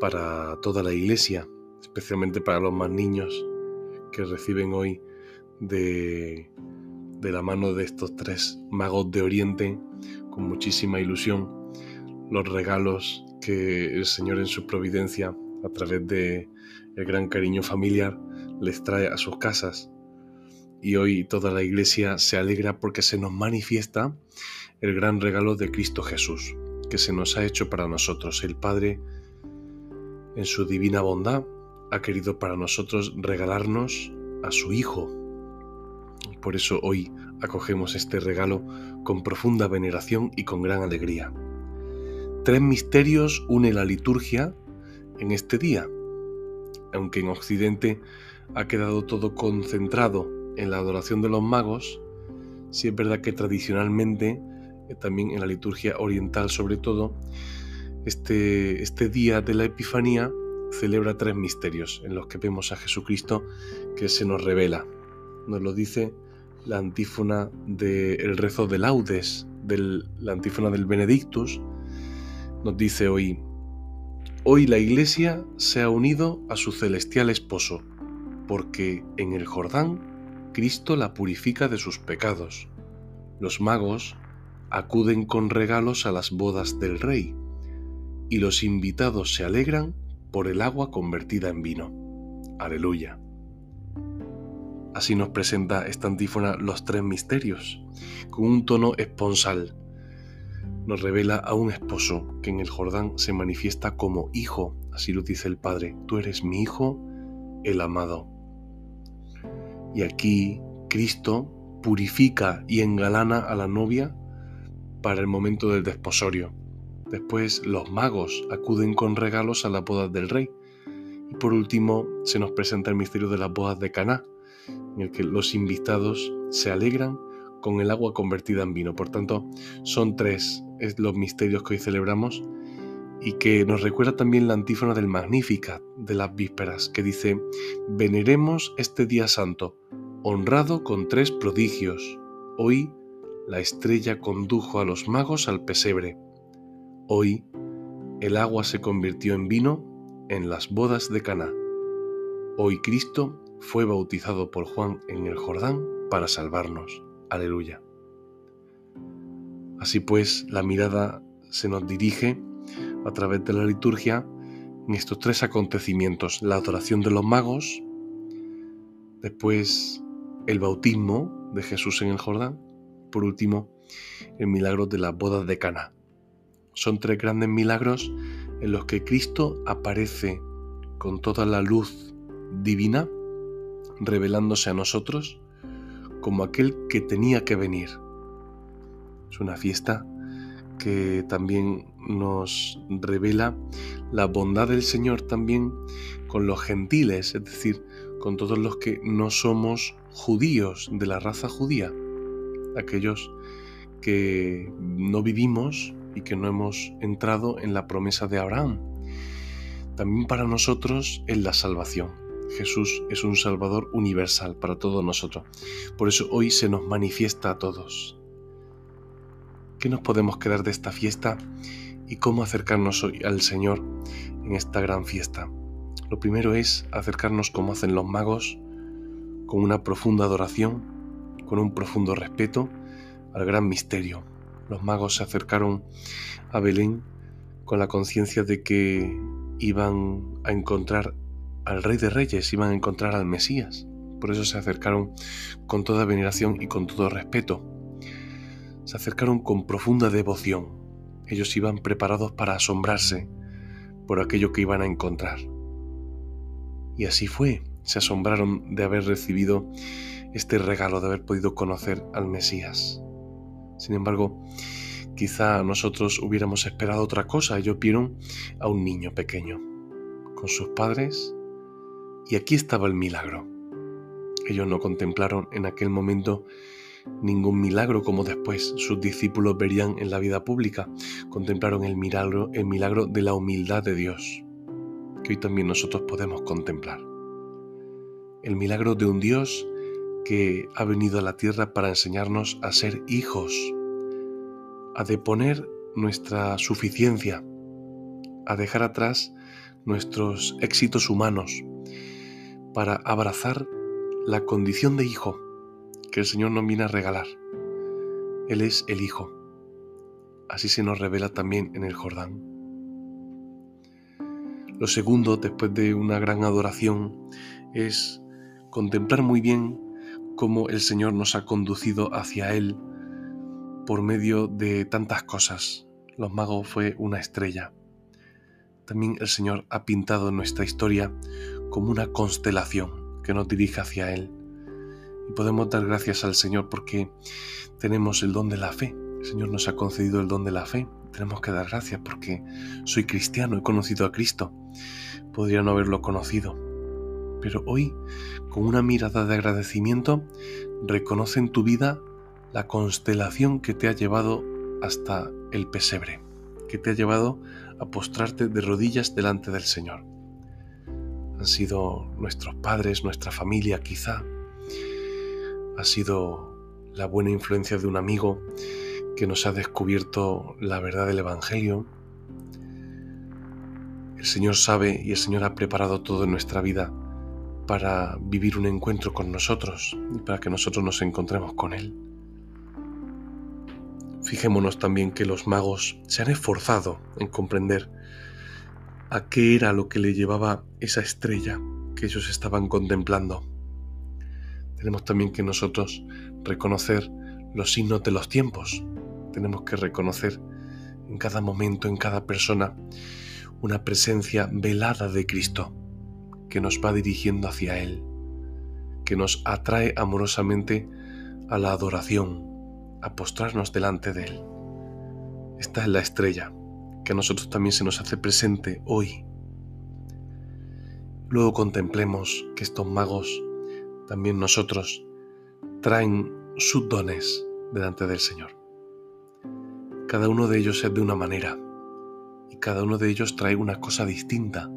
para toda la iglesia, especialmente para los más niños que reciben hoy de, la mano de estos tres magos de Oriente con muchísima ilusión los regalos que el Señor en su providencia, a través de el gran cariño familiar, les trae a sus casas. Y hoy toda la iglesia se alegra porque se nos manifiesta el gran regalo de Cristo Jesús, que se nos ha hecho para nosotros. El Padre en su divina bondad, ha querido para nosotros regalarnos a su Hijo. Por eso hoy acogemos este regalo con profunda veneración y con gran alegría. Tres misterios une la liturgia en este día. Aunque en Occidente ha quedado todo concentrado en la adoración de los magos, sí es verdad que tradicionalmente, eh, también en la liturgia oriental sobre todo, este, este día de la Epifanía celebra tres misterios en los que vemos a Jesucristo que se nos revela. Nos lo dice la antífona del rezo de laudes, la antífona del Benedictus. Nos dice hoy, hoy la iglesia se ha unido a su celestial esposo, porque en el Jordán Cristo la purifica de sus pecados. Los magos acuden con regalos a las bodas del rey y los invitados se alegran por el agua convertida en vino. Aleluya. Así nos presenta esta antífona los tres misterios, con un tono esponsal. Nos revela a un esposo que en el Jordán se manifiesta como hijo, así lo dice el Padre, tú eres mi hijo, el amado. Y aquí Cristo purifica y engalana a la novia para el momento del desposorio Después los magos acuden con regalos a las bodas del rey. Y por último se nos presenta el misterio de las bodas de Caná, en el que los invitados se alegran con el agua convertida en vino. Por tanto, son tres los misterios que hoy celebramos y que nos recuerda también la antífona del Magnificat de las vísperas, que dice, veneremos este día santo, honrado con tres prodigios. Hoy la estrella condujo a los magos al pesebre Hoy el agua se convirtió en vino en las bodas de Caná. Hoy Cristo fue bautizado por Juan en el Jordán para salvarnos. Aleluya. Así pues, la mirada se nos dirige a través de la liturgia en estos tres acontecimientos, la adoración de los magos, después el bautismo de Jesús en el Jordán, por último, el milagro de las bodas de Caná. Son tres grandes milagros en los que Cristo aparece con toda la luz divina, revelándose a nosotros como aquel que tenía que venir. Es una fiesta que también nos revela la bondad del Señor también con los gentiles, es decir, con todos los que no somos judíos de la raza judía, aquellos que no vivimos y que no hemos entrado en la promesa de Abraham. También para nosotros es la salvación. Jesús es un Salvador universal para todos nosotros. Por eso hoy se nos manifiesta a todos. ¿Qué nos podemos quedar de esta fiesta y cómo acercarnos hoy al Señor en esta gran fiesta? Lo primero es acercarnos como hacen los magos, con una profunda adoración, con un profundo respeto al gran misterio, los magos se acercaron a Belén con la conciencia de que iban a encontrar al Rey de Reyes, iban a encontrar al Mesías. Por eso se acercaron con toda veneración y con todo respeto. Se acercaron con profunda devoción. Ellos iban preparados para asombrarse por aquello que iban a encontrar. Y así fue. Se asombraron de haber recibido este regalo, de haber podido conocer al Mesías. Sin embargo, quizá nosotros hubiéramos esperado otra cosa. Ellos vieron a un niño pequeño. con sus padres y aquí estaba el milagro. Ellos no contemplaron en aquel momento ningún milagro como después sus discípulos verían en la vida pública. Contemplaron el milagro, el milagro de la humildad de Dios, que hoy también nosotros podemos contemplar. El milagro de un Dios que ha venido a la tierra para enseñarnos a ser hijos, a deponer nuestra suficiencia, a dejar atrás nuestros éxitos humanos, para abrazar la condición de hijo que el Señor nos viene a regalar. Él es el Hijo. Así se nos revela también en el Jordán. Lo segundo, después de una gran adoración, es contemplar muy bien cómo el Señor nos ha conducido hacia Él por medio de tantas cosas. Los magos fue una estrella. También el Señor ha pintado nuestra historia como una constelación que nos dirige hacia Él. Y podemos dar gracias al Señor porque tenemos el don de la fe. El Señor nos ha concedido el don de la fe. Tenemos que dar gracias porque soy cristiano, he conocido a Cristo. Podría no haberlo conocido. Pero hoy, con una mirada de agradecimiento, reconoce en tu vida la constelación que te ha llevado hasta el pesebre, que te ha llevado a postrarte de rodillas delante del Señor. Han sido nuestros padres, nuestra familia quizá. Ha sido la buena influencia de un amigo que nos ha descubierto la verdad del Evangelio. El Señor sabe y el Señor ha preparado todo en nuestra vida para vivir un encuentro con nosotros y para que nosotros nos encontremos con Él. Fijémonos también que los magos se han esforzado en comprender a qué era lo que le llevaba esa estrella que ellos estaban contemplando. Tenemos también que nosotros reconocer los signos de los tiempos. Tenemos que reconocer en cada momento, en cada persona, una presencia velada de Cristo que nos va dirigiendo hacia Él, que nos atrae amorosamente a la adoración, a postrarnos delante de Él. Esta es la estrella que a nosotros también se nos hace presente hoy. Luego contemplemos que estos magos, también nosotros, traen sus dones delante del Señor. Cada uno de ellos es de una manera y cada uno de ellos trae una cosa distinta.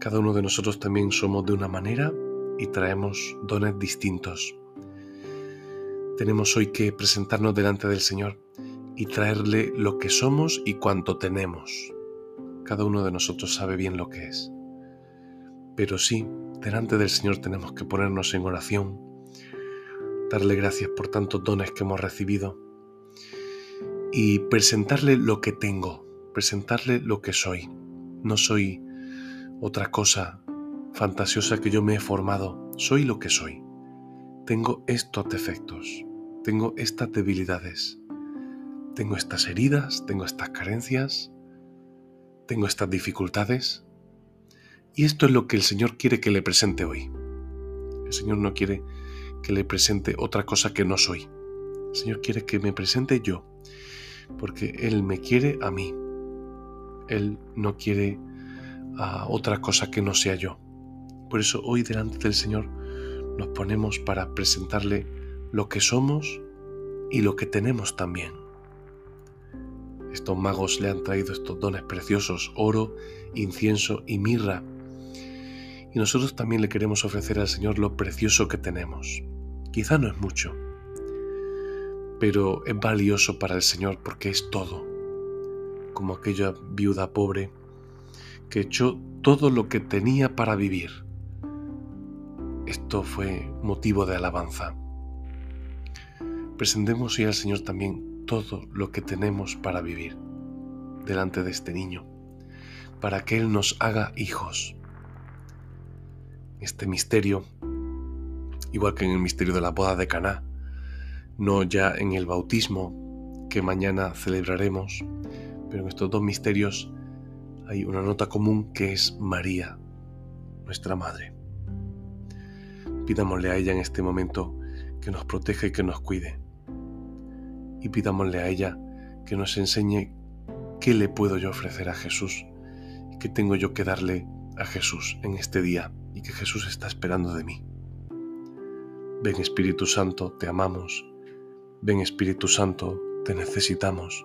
Cada uno de nosotros también somos de una manera y traemos dones distintos tenemos hoy que presentarnos delante del Señor y traerle lo que somos y cuanto tenemos. Cada uno de nosotros sabe bien lo que es. Pero sí, delante del Señor tenemos que ponernos en oración, darle gracias por tantos dones que hemos recibido y presentarle lo que tengo, presentarle lo que soy. No soy otra cosa fantasiosa que yo me he formado, soy lo que soy. Tengo estos defectos, tengo estas debilidades, tengo estas heridas, tengo estas carencias, tengo estas dificultades. Y esto es lo que el Señor quiere que le presente hoy. El Señor no quiere que le presente otra cosa que no soy. El Señor quiere que me presente yo, porque Él me quiere a mí. Él no quiere a otra cosa que no sea yo. Por eso hoy delante del Señor nos ponemos para presentarle lo que somos y lo que tenemos también. Estos magos le han traído estos dones preciosos, oro, incienso y mirra. Y nosotros también le queremos ofrecer al Señor lo precioso que tenemos. Quizá no es mucho, pero es valioso para el Señor porque es todo. Como aquella viuda pobre que echó todo lo que tenía para vivir. Esto fue motivo de alabanza. Presentemos hoy al Señor también todo lo que tenemos para vivir delante de este niño, para que Él nos haga hijos. Este misterio, igual que en el misterio de la boda de Caná, no ya en el bautismo que mañana celebraremos, pero en estos dos misterios hay una nota común que es María, nuestra Madre. Pidámosle a ella en este momento que nos proteja y que nos cuide y pidámosle a ella que nos enseñe qué le puedo yo ofrecer a Jesús ¿Qué tengo yo que darle a Jesús en este día y que Jesús está esperando de mí? Ven Espíritu Santo, te amamos. Ven Espíritu Santo, te necesitamos.